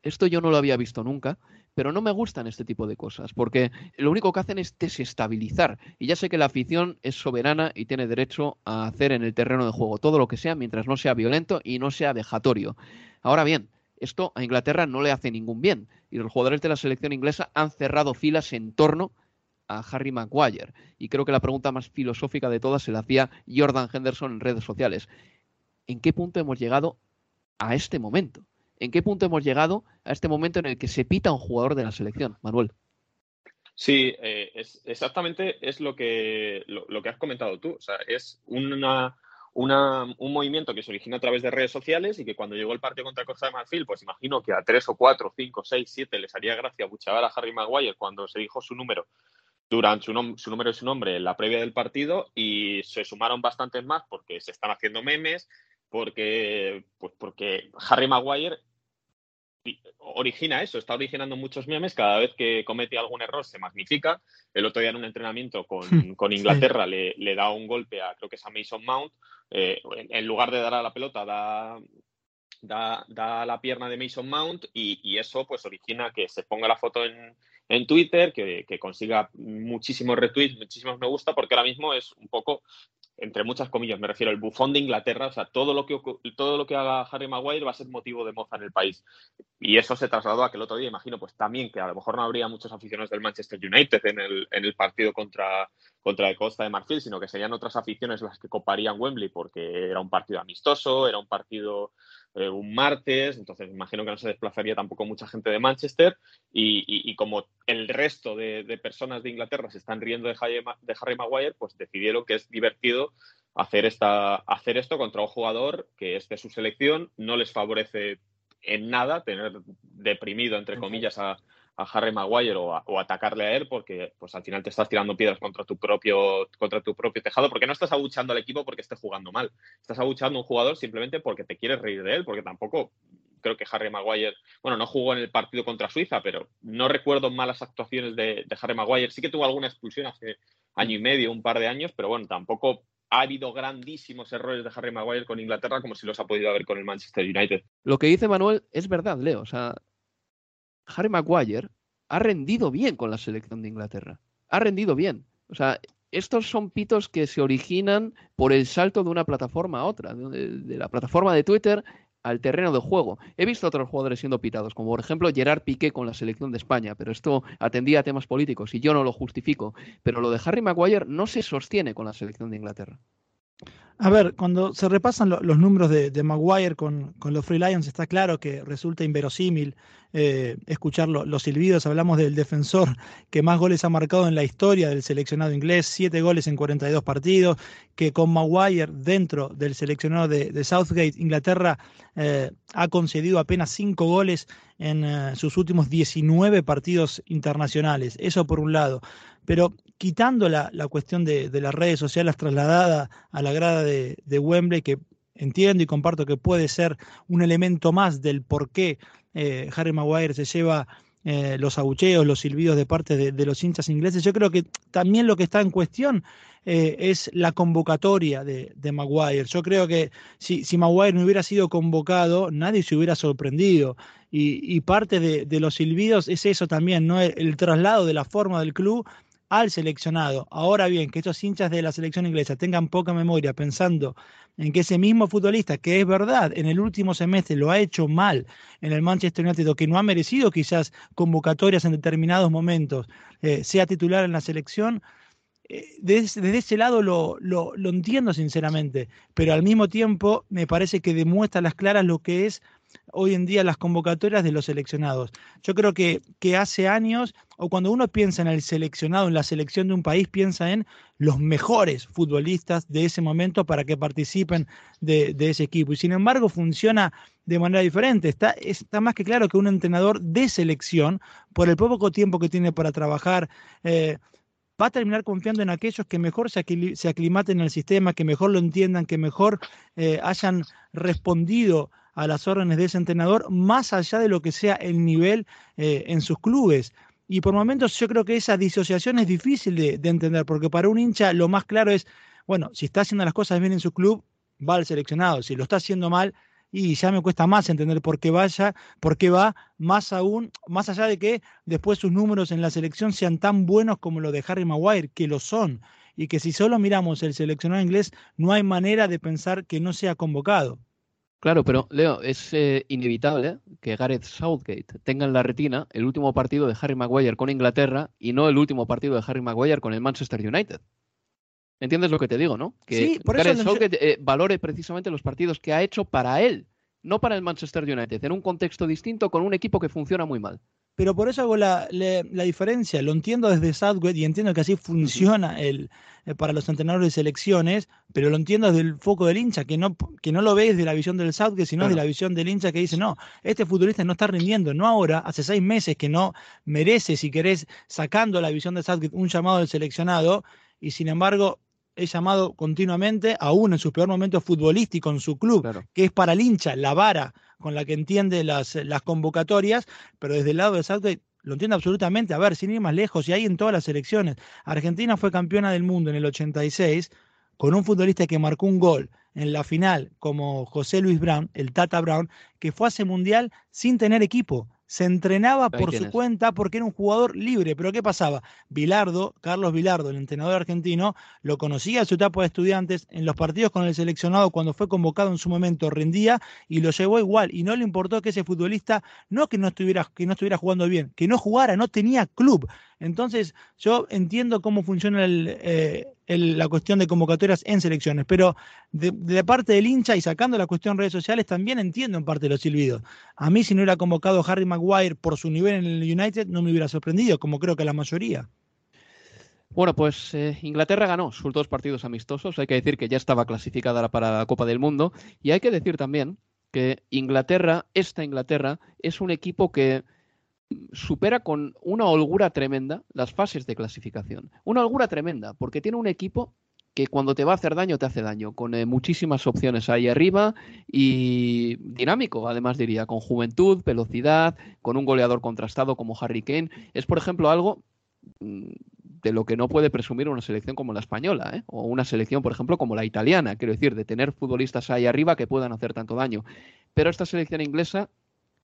Esto yo no lo había visto nunca, pero no me gustan este tipo de cosas, porque lo único que hacen es desestabilizar. Y ya sé que la afición es soberana y tiene derecho a hacer en el terreno de juego todo lo que sea mientras no sea violento y no sea vejatorio. Ahora bien, esto a Inglaterra no le hace ningún bien y los jugadores de la selección inglesa han cerrado filas en torno a Harry Maguire. Y creo que la pregunta más filosófica de todas se la hacía Jordan Henderson en redes sociales. ¿En qué punto hemos llegado a este momento? ¿En qué punto hemos llegado a este momento en el que se pita un jugador de la selección, Manuel? Sí, eh, es, exactamente es lo que, lo, que has comentado tú. O sea, es una, un movimiento que se origina a través de redes sociales y que cuando llegó el partido contra Costa de Marfil, pues imagino que a tres o cuatro, cinco, seis, siete les haría gracia buchavar a Harry Maguire cuando se dijo su número durante su, su, número y su nombre en la previa del partido y se sumaron bastantes más porque se están haciendo memes, porque, pues porque Harry Maguire origina eso, está originando muchos memes, cada vez que comete algún error se magnifica. El otro día en un entrenamiento con, Inglaterra le, da un golpe a, creo que es a Mason Mount, eh, en, lugar de dar a la pelota, da, da, la pierna de Mason Mount y, eso pues origina que se ponga la foto en, en Twitter, que, consiga muchísimos retweets, muchísimos me gusta, porque ahora mismo es un poco entre muchas comillas, me refiero al bufón de Inglaterra, o sea, todo lo que todo lo que haga Harry Maguire va a ser motivo de moza en el país. Y eso se trasladó a que el otro día, imagino, pues también que a lo mejor no habría muchos aficionados del Manchester United en el, en el partido contra, contra el Costa de Marfil, sino que serían otras aficiones las que coparían Wembley porque era un partido amistoso, era un partido eh, un martes, entonces imagino que no se desplazaría tampoco mucha gente de Manchester y, como el resto de, personas de Inglaterra se están riendo de Harry, Maguire, pues decidieron que es divertido hacer, esta, hacer esto contra un jugador que es de su selección, no les favorece en nada tener deprimido, entre comillas, a, a Harry Maguire o, atacarle a él porque pues al final te estás tirando piedras contra tu propio contra tu propio tejado porque no estás abuchando al equipo porque esté jugando mal estás abuchando a un jugador simplemente porque te quieres reír de él porque tampoco creo que Harry Maguire bueno no jugó en el partido contra Suiza pero no recuerdo malas actuaciones de, Harry Maguire sí que tuvo alguna expulsión hace año y medio un par de años pero bueno tampoco ha habido grandísimos errores de Harry Maguire con Inglaterra como si los ha podido haber con el Manchester United. Lo que dice Manuel es verdad, Leo. O sea, Harry Maguire ha rendido bien con la selección de Inglaterra. Ha rendido bien. O sea, estos son pitos que se originan por el salto de una plataforma a otra, de, la plataforma de Twitter al terreno de juego. He visto otros jugadores siendo pitados, como por ejemplo Gerard Piqué con la selección de España, pero esto atendía a temas políticos y yo no lo justifico. Pero lo de Harry Maguire no se sostiene con la selección de Inglaterra. A ver, cuando se repasan los números de, Maguire con, los Free Lions, está claro que resulta inverosímil eh, escuchar los silbidos. Hablamos del defensor que más goles ha marcado en la historia del seleccionado inglés, siete goles en 42 partidos, que con Maguire dentro del seleccionado de, Southgate, Inglaterra, eh, ha concedido apenas cinco goles en eh, sus últimos 19 partidos internacionales. Eso por un lado. Pero quitando la, cuestión de, las redes sociales trasladada a la grada de, Wembley, que entiendo y comparto que puede ser un elemento más del por qué eh, Harry Maguire se lleva eh, los abucheos, los silbidos de parte de, los hinchas ingleses. Yo creo que también lo que está en cuestión eh, es la convocatoria de, Maguire. Yo creo que si, Maguire no hubiera sido convocado, nadie se hubiera sorprendido. Y, parte de, los silbidos es eso también, ¿no? el traslado de la forma del club al seleccionado. Ahora bien, que estos hinchas de la selección inglesa tengan poca memoria pensando en que ese mismo futbolista, que es verdad, en el último semestre lo ha hecho mal en el Manchester United o que no ha merecido quizás convocatorias en determinados momentos, eh, sea titular en la selección, eh, desde, ese lado lo, lo, lo entiendo sinceramente, pero al mismo tiempo me parece que demuestra a las claras lo que es hoy en día las convocatorias de los seleccionados. Yo creo que, hace años, o cuando uno piensa en el seleccionado, en la selección de un país, piensa en los mejores futbolistas de ese momento para que participen de, ese equipo. Y sin embargo funciona de manera diferente. Está, está más que claro que un entrenador de selección, por el poco tiempo que tiene para trabajar, eh, va a terminar confiando en aquellos que mejor se, aclimaten en el sistema, que mejor lo entiendan, que mejor eh, hayan respondido a las órdenes de ese entrenador, más allá de lo que sea el nivel eh, en sus clubes. Y por momentos yo creo que esa disociación es difícil de, entender, porque para un hincha lo más claro es, bueno, si está haciendo las cosas bien en su club, va al seleccionado. Si lo está haciendo mal, y ya me cuesta más entender por qué vaya, por qué va, más aún, más allá de que después sus números en la selección sean tan buenos como los de Harry Maguire, que lo son, y que si solo miramos el seleccionado inglés, no hay manera de pensar que no sea convocado. Claro, pero Leo, es eh, inevitable que Gareth Southgate tenga en la retina el último partido de Harry Maguire con Inglaterra y no el último partido de Harry Maguire con el Manchester United. ¿Entiendes lo que te digo, no? Que Gareth Southgate eh, valore precisamente los partidos que ha hecho para él, no para el Manchester United, en un contexto distinto con un equipo que funciona muy mal. Pero por eso hago la, diferencia. Lo entiendo desde Southgate y entiendo que así funciona el, eh, para los entrenadores de selecciones, pero lo entiendo desde el foco del hincha, que no, que no lo ve desde la visión del Southgate, sino desde la visión del hincha que dice, no, este futbolista no está rindiendo, no ahora, hace seis meses que no merece, si querés, sacando la visión de Southgate, un llamado del seleccionado, y sin embargo es llamado continuamente, aún en sus peor momentos futbolísticos en su club, que es para el hincha, la vara con la que entiende las, las convocatorias, pero desde el lado de Southgate lo entiendo absolutamente. A ver, sin ir más lejos, y ahí en todas las elecciones. Argentina fue campeona del mundo en el 86 con un futbolista que marcó un gol en la final como José Luis Brown, el Tata Brown, que fue a ese mundial sin tener equipo se entrenaba por su cuenta porque era un jugador libre. Pero ¿qué pasaba? Bilardo, Carlos Bilardo, el entrenador argentino, lo conocía en su etapa de estudiantes, en los partidos con el seleccionado cuando fue convocado en su momento rendía y lo llevó igual. Y no le importó que ese futbolista, no que no estuviera, que no estuviera jugando bien, que no jugara, no tenía club. Entonces, yo entiendo cómo funciona eh, la cuestión de convocatorias en selecciones, pero de, parte del hincha y sacando la cuestión redes sociales, también entiendo en parte los silbidos. A mí, si no hubiera convocado Harry Maguire por su nivel en el United, no me hubiera sorprendido, como creo que la mayoría. Bueno, pues eh, Inglaterra ganó sus dos partidos amistosos. Hay que decir que ya estaba clasificada para la Copa del Mundo. Y hay que decir también que Inglaterra, esta Inglaterra, es un equipo que supera con una holgura tremenda las fases de clasificación. Una holgura tremenda, porque tiene un equipo que cuando te va a hacer daño, te hace daño, con eh, muchísimas opciones ahí arriba y dinámico, además diría, con juventud, velocidad, con un goleador contrastado como Harry Kane. Es, por ejemplo, algo mm, de lo que no puede presumir una selección como la española, ¿eh? o una selección, por ejemplo, como la italiana, quiero decir, de tener futbolistas ahí arriba que puedan hacer tanto daño. Pero esta selección inglesa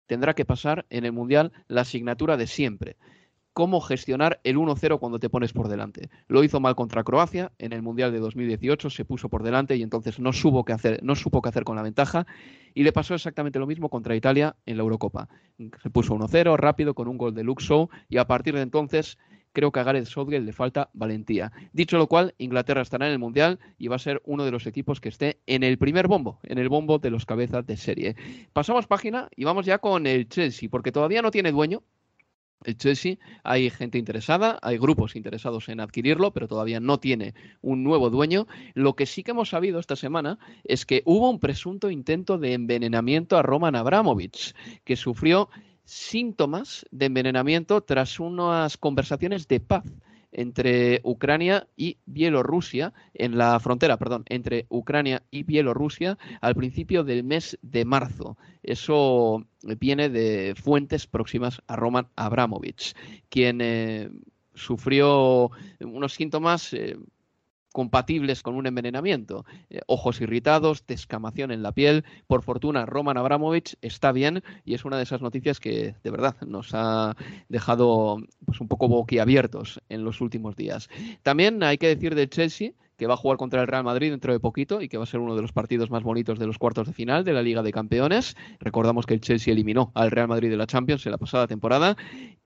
tendrá que pasar en el Mundial la asignatura de siempre. Cómo gestionar el 1-0 cuando te pones por delante. Lo hizo mal contra Croacia en el Mundial de 2018, se puso por delante y entonces no, supo qué hacer, no supo qué hacer con la ventaja. Y le pasó exactamente lo mismo contra Italia en la Eurocopa. Se puso 1-0 rápido con un gol de Luxo y a partir de entonces creo que a Gareth Southgate le falta valentía. Dicho lo cual, Inglaterra estará en el Mundial y va a ser uno de los equipos que esté en el primer bombo, en el bombo de los cabezas de serie. Pasamos página y vamos ya con el Chelsea, porque todavía no tiene dueño, el Chelsea, hay gente interesada, hay grupos interesados en adquirirlo, pero todavía no tiene un nuevo dueño. Lo que sí que hemos sabido esta semana es que hubo un presunto intento de envenenamiento a Roman Abramovich, que sufrió síntomas de envenenamiento tras unas conversaciones de paz entre Ucrania y Bielorrusia, en la frontera, perdón, entre Ucrania y Bielorrusia al principio del mes de marzo. Eso viene de fuentes próximas a Roman Abramovich, quien eh, sufrió unos síntomas eh, compatibles con un envenenamiento. Eh, ojos irritados, descamación en la piel. Por fortuna, Roman Abramovich está bien y es una de esas noticias que de verdad nos ha dejado pues, un poco boquiabiertos en los últimos días. También hay que decir de Chelsea que va a jugar contra el Real Madrid dentro de poquito y que va a ser uno de los partidos más bonitos de los cuartos de final de la Liga de Campeones. Recordamos que el Chelsea eliminó al Real Madrid de la Champions en la pasada temporada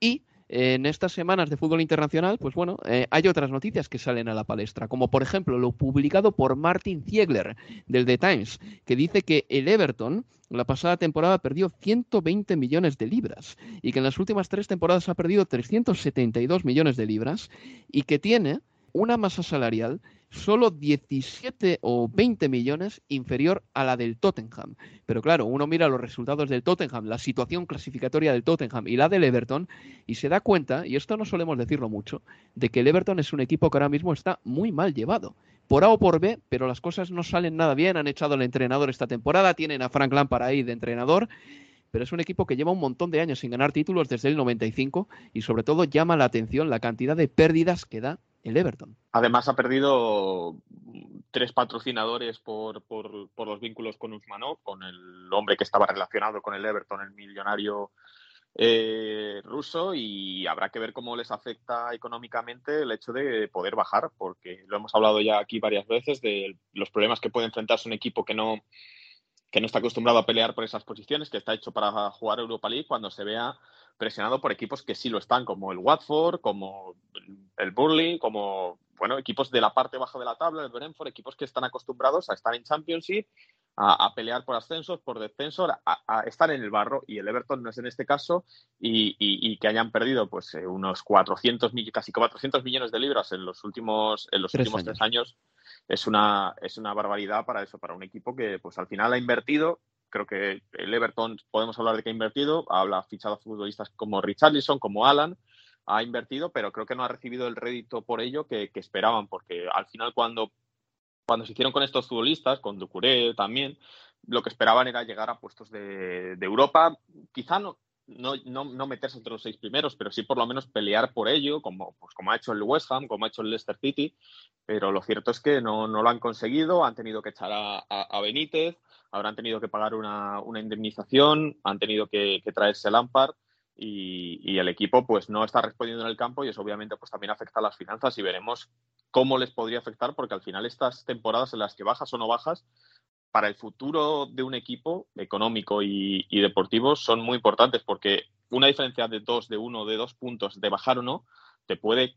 y en estas semanas de fútbol internacional, pues bueno, eh, hay otras noticias que salen a la palestra, como por ejemplo lo publicado por Martin Ziegler del The Times, que dice que el Everton la pasada temporada perdió 120 millones de libras y que en las últimas tres temporadas ha perdido 372 millones de libras y que tiene una masa salarial solo 17 o 20 millones inferior a la del Tottenham. Pero claro, uno mira los resultados del Tottenham, la situación clasificatoria del Tottenham y la del Everton y se da cuenta, y esto no solemos decirlo mucho, de que el Everton es un equipo que ahora mismo está muy mal llevado. Por A o por B, pero las cosas no salen nada bien. Han echado al entrenador esta temporada, tienen a Frank Lampard ahí de entrenador pero es un equipo que lleva un montón de años sin ganar títulos desde el 95 y sobre todo llama la atención la cantidad de pérdidas que da el Everton. Además ha perdido tres patrocinadores por, los vínculos con Usmanov, con el hombre que estaba relacionado con el Everton, el millonario eh, ruso, y habrá que ver cómo les afecta económicamente el hecho de poder bajar, porque lo hemos hablado ya aquí varias veces de los problemas que puede enfrentarse un equipo que no que no está acostumbrado a pelear por esas posiciones, que está hecho para jugar Europa League cuando se vea presionado por equipos que sí lo están, como el Watford, como el Burley, como bueno, equipos de la parte baja de la tabla, el Brentford, equipos que están acostumbrados a estar en Championship, a, pelear por ascensos, por descensos, a, estar en el barro y el Everton no es en este caso y, que hayan perdido pues eh, unos 400, casi 400 millones de libras en los últimos, en los últimos tres años es una, es una barbaridad para eso, para un equipo que pues al final ha invertido. Creo que el Everton podemos hablar de que ha invertido, ha fichado a futbolistas como Richarlison, como Alan, ha invertido, pero creo que no ha recibido el rédito por ello que, esperaban, porque al final cuando cuando se hicieron con estos futbolistas, con Ducuré también, lo que esperaban era llegar a puestos de, Europa, quizá no, no, no, meterse entre los seis primeros, pero sí por lo menos pelear por ello, como, pues como ha hecho el West Ham, como ha hecho el Leicester City, pero lo cierto es que no, lo han conseguido, han tenido que echar a, Benítez, habrán tenido que pagar una, indemnización, han tenido que, traerse el Lampard y, y, el equipo pues no está respondiendo en el campo y eso obviamente pues también afecta a las finanzas y veremos cómo les podría afectar, porque al final estas temporadas en las que bajas o no bajas, para el futuro de un equipo económico y, deportivo son muy importantes, porque una diferencia de dos, de uno, de dos puntos, de bajar o no, te puede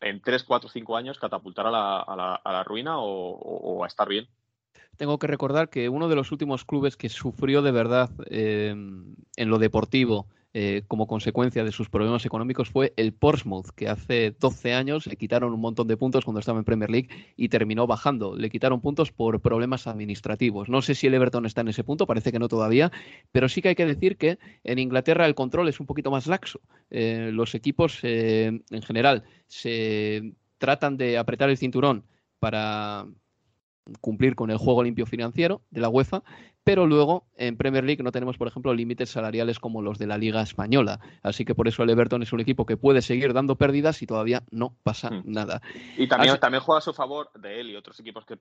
en tres, cuatro, cinco años catapultar a la, ruina o, a estar bien. Tengo que recordar que uno de los últimos clubes que sufrió de verdad eh, en lo deportivo eh, como consecuencia de sus problemas económicos fue el Portsmouth, que hace 12 años le quitaron un montón de puntos cuando estaba en Premier League y terminó bajando. Le quitaron puntos por problemas administrativos. No sé si el Everton está en ese punto, parece que no todavía, pero sí que hay que decir que en Inglaterra el control es un poquito más laxo. Eh, los equipos eh, en general se tratan de apretar el cinturón para cumplir con el juego limpio financiero de la UEFA, pero luego en Premier League no tenemos, por ejemplo, límites salariales como los de la Liga Española. Así que por eso el Everton es un equipo que puede seguir dando pérdidas y todavía no pasa hmm. nada. Y también, también juega a su favor de él y otros equipos que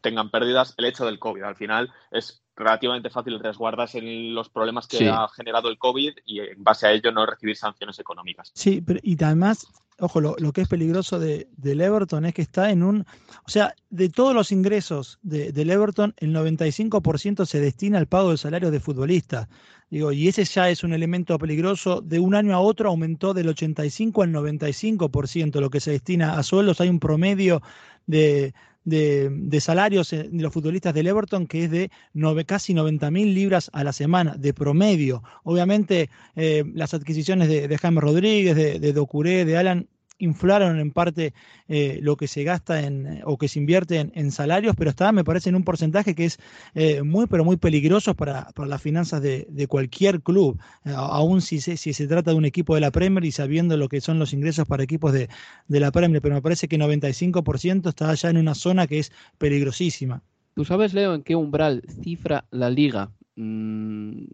tengan pérdidas el hecho del COVID. Al final es relativamente fácil resguardarse en los problemas que ha generado el COVID y en base a ello no recibir sanciones económicas. Sí, pero, y además ojo, lo, que es peligroso de, del Everton es que está en un, o sea, de todos los ingresos del Everton, el 95% se destina al pago de salarios de futbolistas. Digo, y ese ya es un elemento peligroso. De un año a otro aumentó del 85 al 95% lo que se destina a sueldos. Hay un promedio de, de, salarios de los futbolistas del Everton, que es de casi 90 mil libras a la semana, de promedio. Obviamente, eh, las adquisiciones de, de, Jaime Rodríguez, de, de Docuré, de Alan, inflaron en parte eh, lo que se gasta en, o que se invierte en, salarios, pero está, me parece, en un porcentaje que es eh, muy, pero muy peligroso para, las finanzas de, cualquier club, eh, aún si se, si se trata de un equipo de la Premier y sabiendo lo que son los ingresos para equipos de, la Premier, pero me parece que 95% está ya en una zona que es peligrosísima. ¿Tú sabes, Leo, en qué umbral cifra la liga mm,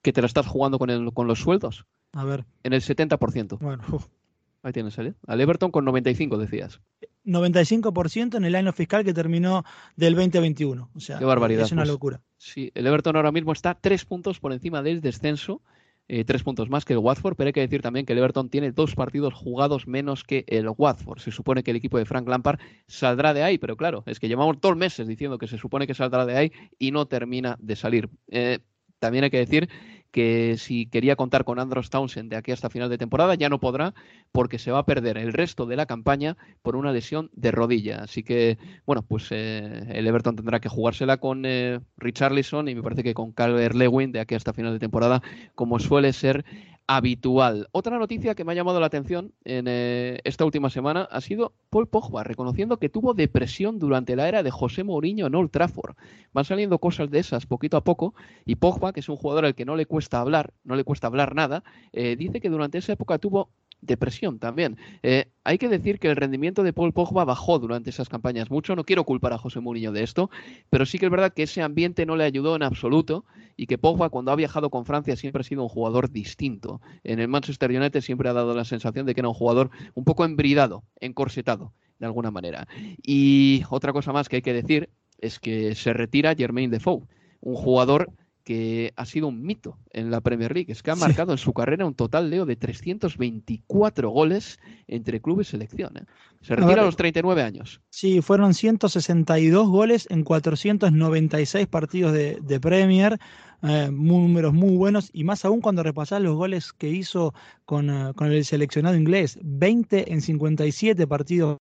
que te la estás jugando con, con los sueldos? A ver. En el 70%. Bueno, Ahí tienes, ¿eh? Al Everton con 95, decías. 95% en el año fiscal que terminó del 2021. O sea, Qué barbaridad, es una pues. locura. Sí, el Everton ahora mismo está tres puntos por encima del descenso, eh, tres puntos más que el Watford, pero hay que decir también que el Everton tiene dos partidos jugados menos que el Watford. Se supone que el equipo de Frank Lampard saldrá de ahí, pero claro, es que llevamos dos meses diciendo que se supone que saldrá de ahí y no termina de salir. Eh, también hay que decir que si quería contar con Andros Townsend de aquí hasta final de temporada, ya no podrá porque se va a perder el resto de la campaña por una lesión de rodilla. Así que, bueno, pues eh, el Everton tendrá que jugársela con eh, Richarlison y me parece que con Calvert Lewin de aquí hasta final de temporada, como suele ser habitual. Otra noticia que me ha llamado la atención en eh, esta última semana ha sido Paul Pogba, reconociendo que tuvo depresión durante la era de José Mourinho en Old Trafford. Van saliendo cosas de esas poquito a poco y Pogba, que es un jugador al que no le cuesta hablar, no le cuesta hablar nada, eh, dice que durante esa época tuvo depresión también. Eh, hay que decir que el rendimiento de Paul Pogba bajó durante esas campañas mucho. No quiero culpar a José Mourinho de esto, pero sí que es verdad que ese ambiente no le ayudó en absoluto y que Pogba cuando ha viajado con Francia siempre ha sido un jugador distinto. En el Manchester United siempre ha dado la sensación de que era un jugador un poco embridado, encorsetado de alguna manera. Y otra cosa más que hay que decir es que se retira Jermaine Defoe, un jugador que ha sido un mito en la Premier League. Es que ha marcado en su carrera un total, Leo, de 324 goles entre clubes y selección. ¿eh? Se retira a, los 39 años. Sí, fueron 162 goles en 496 partidos de, Premier. Eh, números muy buenos y más aún cuando repasás los goles que hizo con, eh, con el seleccionado inglés. 20 en 57 partidos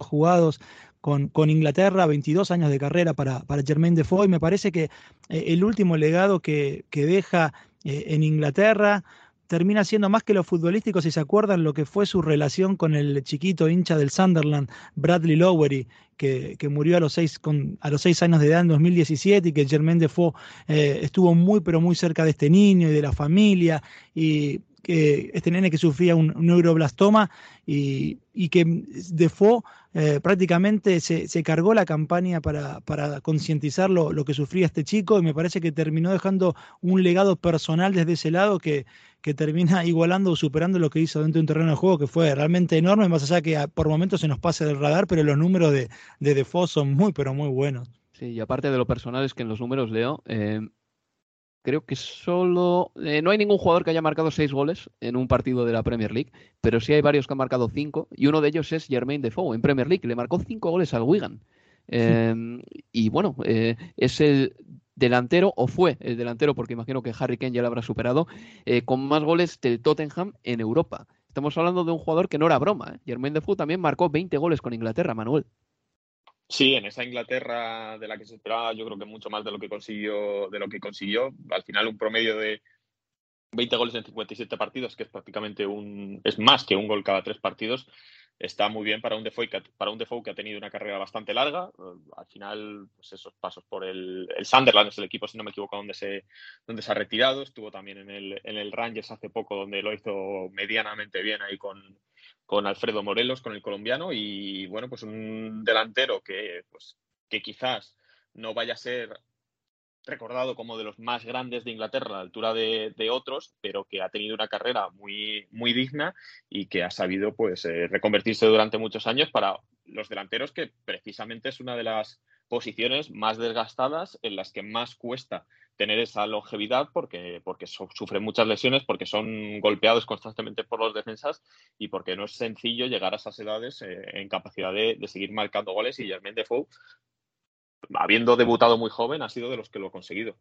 jugados con, Inglaterra, 22 años de carrera para, para Germain Defoe, y me parece que eh, el último legado que, que deja en Inglaterra, termina siendo más que lo futbolístico, si se acuerdan lo que fue su relación con el chiquito hincha del Sunderland, Bradley Lowery, que, murió a los, seis, con, a los seis años de edad en 2017 y que Germain Defoe eh, estuvo muy, pero muy cerca de este niño y de la familia. Y que este nene que sufría un, neuroblastoma y, que Defoe eh, prácticamente se, cargó la campaña para, para concientizar lo, lo, que sufría este chico y me parece que terminó dejando un legado personal desde ese lado que, que termina igualando o superando lo que hizo dentro de un terreno de juego que fue realmente enorme, más allá que por momentos se nos pase del radar, pero los números de, de Defoe son muy, pero muy buenos. Sí, y aparte de lo personal es que en los números, Leo, eh, creo que solo. Eh, no hay ningún jugador que haya marcado seis goles en un partido de la Premier League, pero sí hay varios que han marcado cinco, y uno de ellos es Jermaine Defoe en Premier League, le marcó cinco goles al Wigan. Em, y bueno, eh, es el delantero, o fue el delantero, porque imagino que Harry Kane ya lo habrá superado, eh, con más goles del Tottenham en Europa. Estamos hablando de un jugador que no era broma. ¿eh? Germain Defoe también marcó 20 goles con Inglaterra, Manuel. Sí, en esa Inglaterra de la que se esperaba, yo creo que mucho más de lo que consiguió, de lo que consiguió. Al final, un promedio de 20 goles en 57 partidos, que es prácticamente un, es más que un gol cada tres partidos, está muy bien para un Defoe que, para un Defoe que ha tenido una carrera bastante larga. Al final, pues esos pasos por el, el Sunderland es el equipo, si no me equivoco, donde se, donde se ha retirado. Estuvo también en el, en el Rangers hace poco, donde lo hizo medianamente bien ahí con, con Alfredo Morelos, con el colombiano, y bueno, pues un delantero que, pues, que quizás no vaya a ser recordado como de los más grandes de Inglaterra a la altura de, otros, pero que ha tenido una carrera muy, muy digna y que ha sabido pues, eh, reconvertirse durante muchos años para los delanteros, que precisamente es una de las posiciones más desgastadas en las que más cuesta tener esa longevidad porque, porque sufren muchas lesiones, porque son golpeados constantemente por los defensas y porque no es sencillo llegar a esas edades eh, en capacidad de, seguir marcando goles y Germain Defoe, habiendo debutado muy joven, ha sido de los que lo ha conseguido.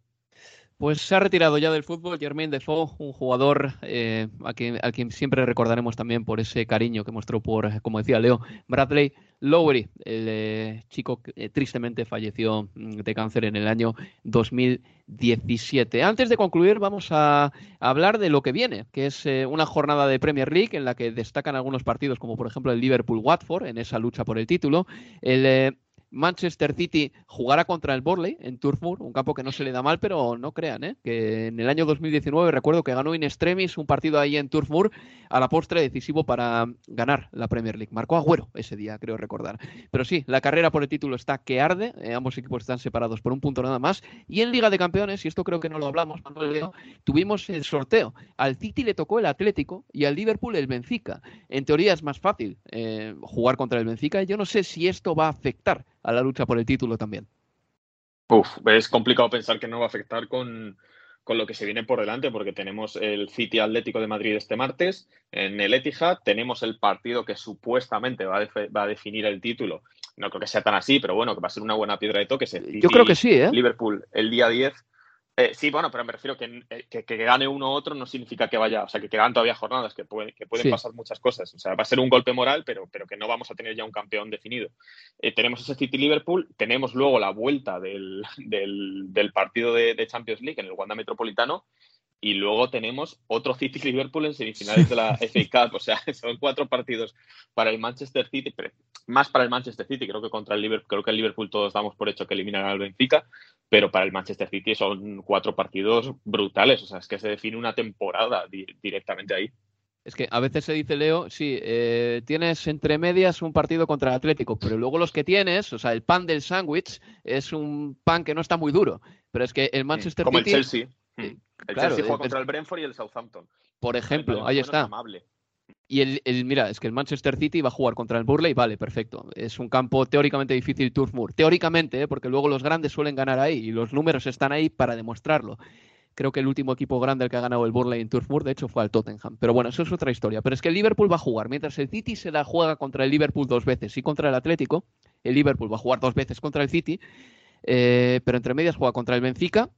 Pues se ha retirado ya del fútbol Germain Defoe, un jugador eh, a, quien, quien, siempre recordaremos también por ese cariño que mostró por, como decía Leo, Bradley Lowery, el eh, chico que eh, tristemente falleció mm, de cáncer en el año 2017. Antes de concluir, vamos a, hablar de lo que viene, que es una jornada de Premier League en la que destacan algunos partidos, como por ejemplo el Liverpool-Watford, en esa lucha por el título, el Manchester City jugará contra el Borley en Turf Moor, un campo que no se le da mal, pero no crean, ¿eh? que en el año 2019 recuerdo que ganó in extremis un partido ahí en Turf Moor a la postre decisivo para ganar la Premier League. Marcó Agüero ese día, creo recordar. Pero sí, la carrera por el título está que arde, eh, ambos equipos están separados por un punto nada más. Y en Liga de Campeones, y esto creo que no lo hablamos, Manuel Leo, tuvimos el sorteo. Al City le tocó el Atlético y al Liverpool el Benfica. En teoría es más fácil eh, jugar contra el Benfica yo no sé si esto va a afectar a la lucha por el título también. Uf, es complicado pensar que no va a afectar con, lo que se viene por delante, porque tenemos el City Atlético de Madrid este martes en el Etihad, tenemos el partido que supuestamente va a, va a definir el título. No creo que sea tan así, pero bueno, que va a ser una buena piedra de toque. Yo creo que sí, ¿eh? Liverpool el día 10 eh, sí, bueno, pero me refiero que, eh, que, que, gane uno u otro no significa que vaya, o sea, que quedan todavía jornadas, que, pueden pasar muchas cosas. O sea, va a ser un golpe moral, pero, pero que no vamos a tener ya un campeón definido. Eh, tenemos ese City-Liverpool, tenemos luego la vuelta del, del, partido de, de, Champions League en el Wanda Metropolitano y luego tenemos otro City Liverpool en semifinales de la FA Cup. O sea, son cuatro partidos para el Manchester City, más para el Manchester City, creo que contra el Liverpool, creo que el Liverpool todos damos por hecho que eliminará al Benfica, pero para el Manchester City son cuatro partidos brutales. O sea, es que se define una temporada directamente ahí. Es que a veces se dice, Leo, sí, eh, tienes entre medias un partido contra el Atlético, pero luego los que tienes, o sea, el pan del sándwich es un pan que no está muy duro. Pero es que el Manchester Como City. el Chelsea. Mm. El Chelsea juega contra el Brentford y el Southampton. Por ejemplo, ahí está. Y el, mira, es que el Manchester City va a jugar contra el Burley, vale, perfecto. Es un campo teóricamente difícil Turf Moor. Teóricamente, ¿eh? porque luego los grandes suelen ganar ahí y los números están ahí para demostrarlo. Creo que el último equipo grande al que ha ganado el Burley en Turf Moor, de hecho, fue al Tottenham. Pero bueno, eso es otra historia. Pero es que el Liverpool va a jugar, mientras el City se la juega contra el Liverpool dos veces y contra el Atlético, el Liverpool va a jugar dos veces contra el City, eh, pero entre medias juega contra el Benfica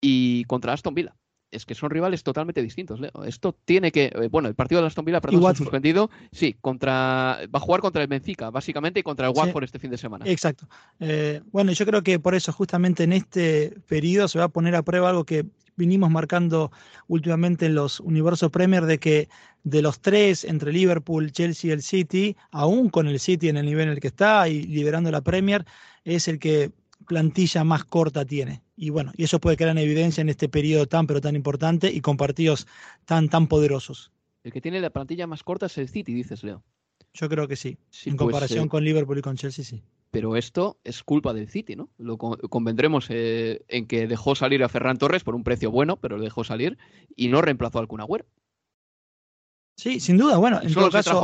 y contra Aston Villa. es que son rivales totalmente distintos, Leo. Esto tiene que. Eh, bueno, el partido de Aston Villa, perdón, ha suspendido. Sí, contra. Va a jugar contra el Benfica, básicamente, y contra el Watford este fin de semana. Exacto. Eh, bueno, yo creo que por eso, justamente en este periodo, se va a poner a prueba algo que vinimos marcando últimamente en los universos Premier de que de los tres, entre Liverpool, Chelsea y el City, aún con el City en el nivel en el que está y liderando la Premier, es el que plantilla más corta tiene. Y bueno, y eso puede quedar en evidencia en este periodo tan pero tan importante y con partidos tan tan poderosos. El que tiene la plantilla más corta es el City, dices, Leo. Yo creo que sí. en pues, comparación eh, con Liverpool y con Chelsea, sí. Pero esto es culpa del City, ¿no? Lo convendremos eh, en que dejó salir a Ferran Torres por un precio bueno, pero lo dejó salir y no reemplazó al Kun Sí, sin duda. Bueno, en todo caso,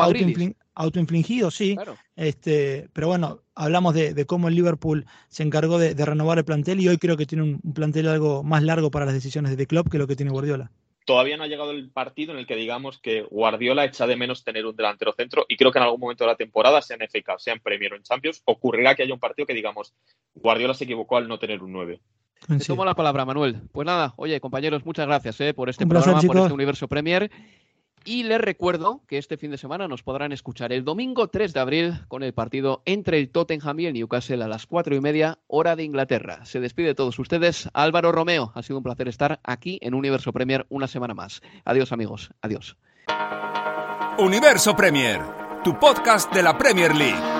autoinfligido, sí. Este, pero bueno, hablamos de, cómo el Liverpool se encargó de, renovar el plantel y hoy creo que tiene un, plantel algo más largo para las decisiones de club que lo que tiene Guardiola. Todavía no ha llegado el partido en el que digamos que Guardiola echa de menos tener un delantero centro y creo que en algún momento de la temporada, sea en FK, sea en Premier o en Champions, ocurrirá que haya un partido que digamos Guardiola se equivocó al no tener un 9. Te tomo la palabra, Manuel. Pues nada, oye, compañeros, muchas gracias eh, por este programa, por este universo Premier. Y les recuerdo que este fin de semana nos podrán escuchar el domingo 3 de abril con el partido entre el Tottenham y el Newcastle a las 4 y media, hora de Inglaterra. Se despide de todos ustedes Álvaro Romeo. Ha sido un placer estar aquí en Universo Premier una semana más. Adiós amigos, adiós. Universo Premier, tu podcast de la Premier League.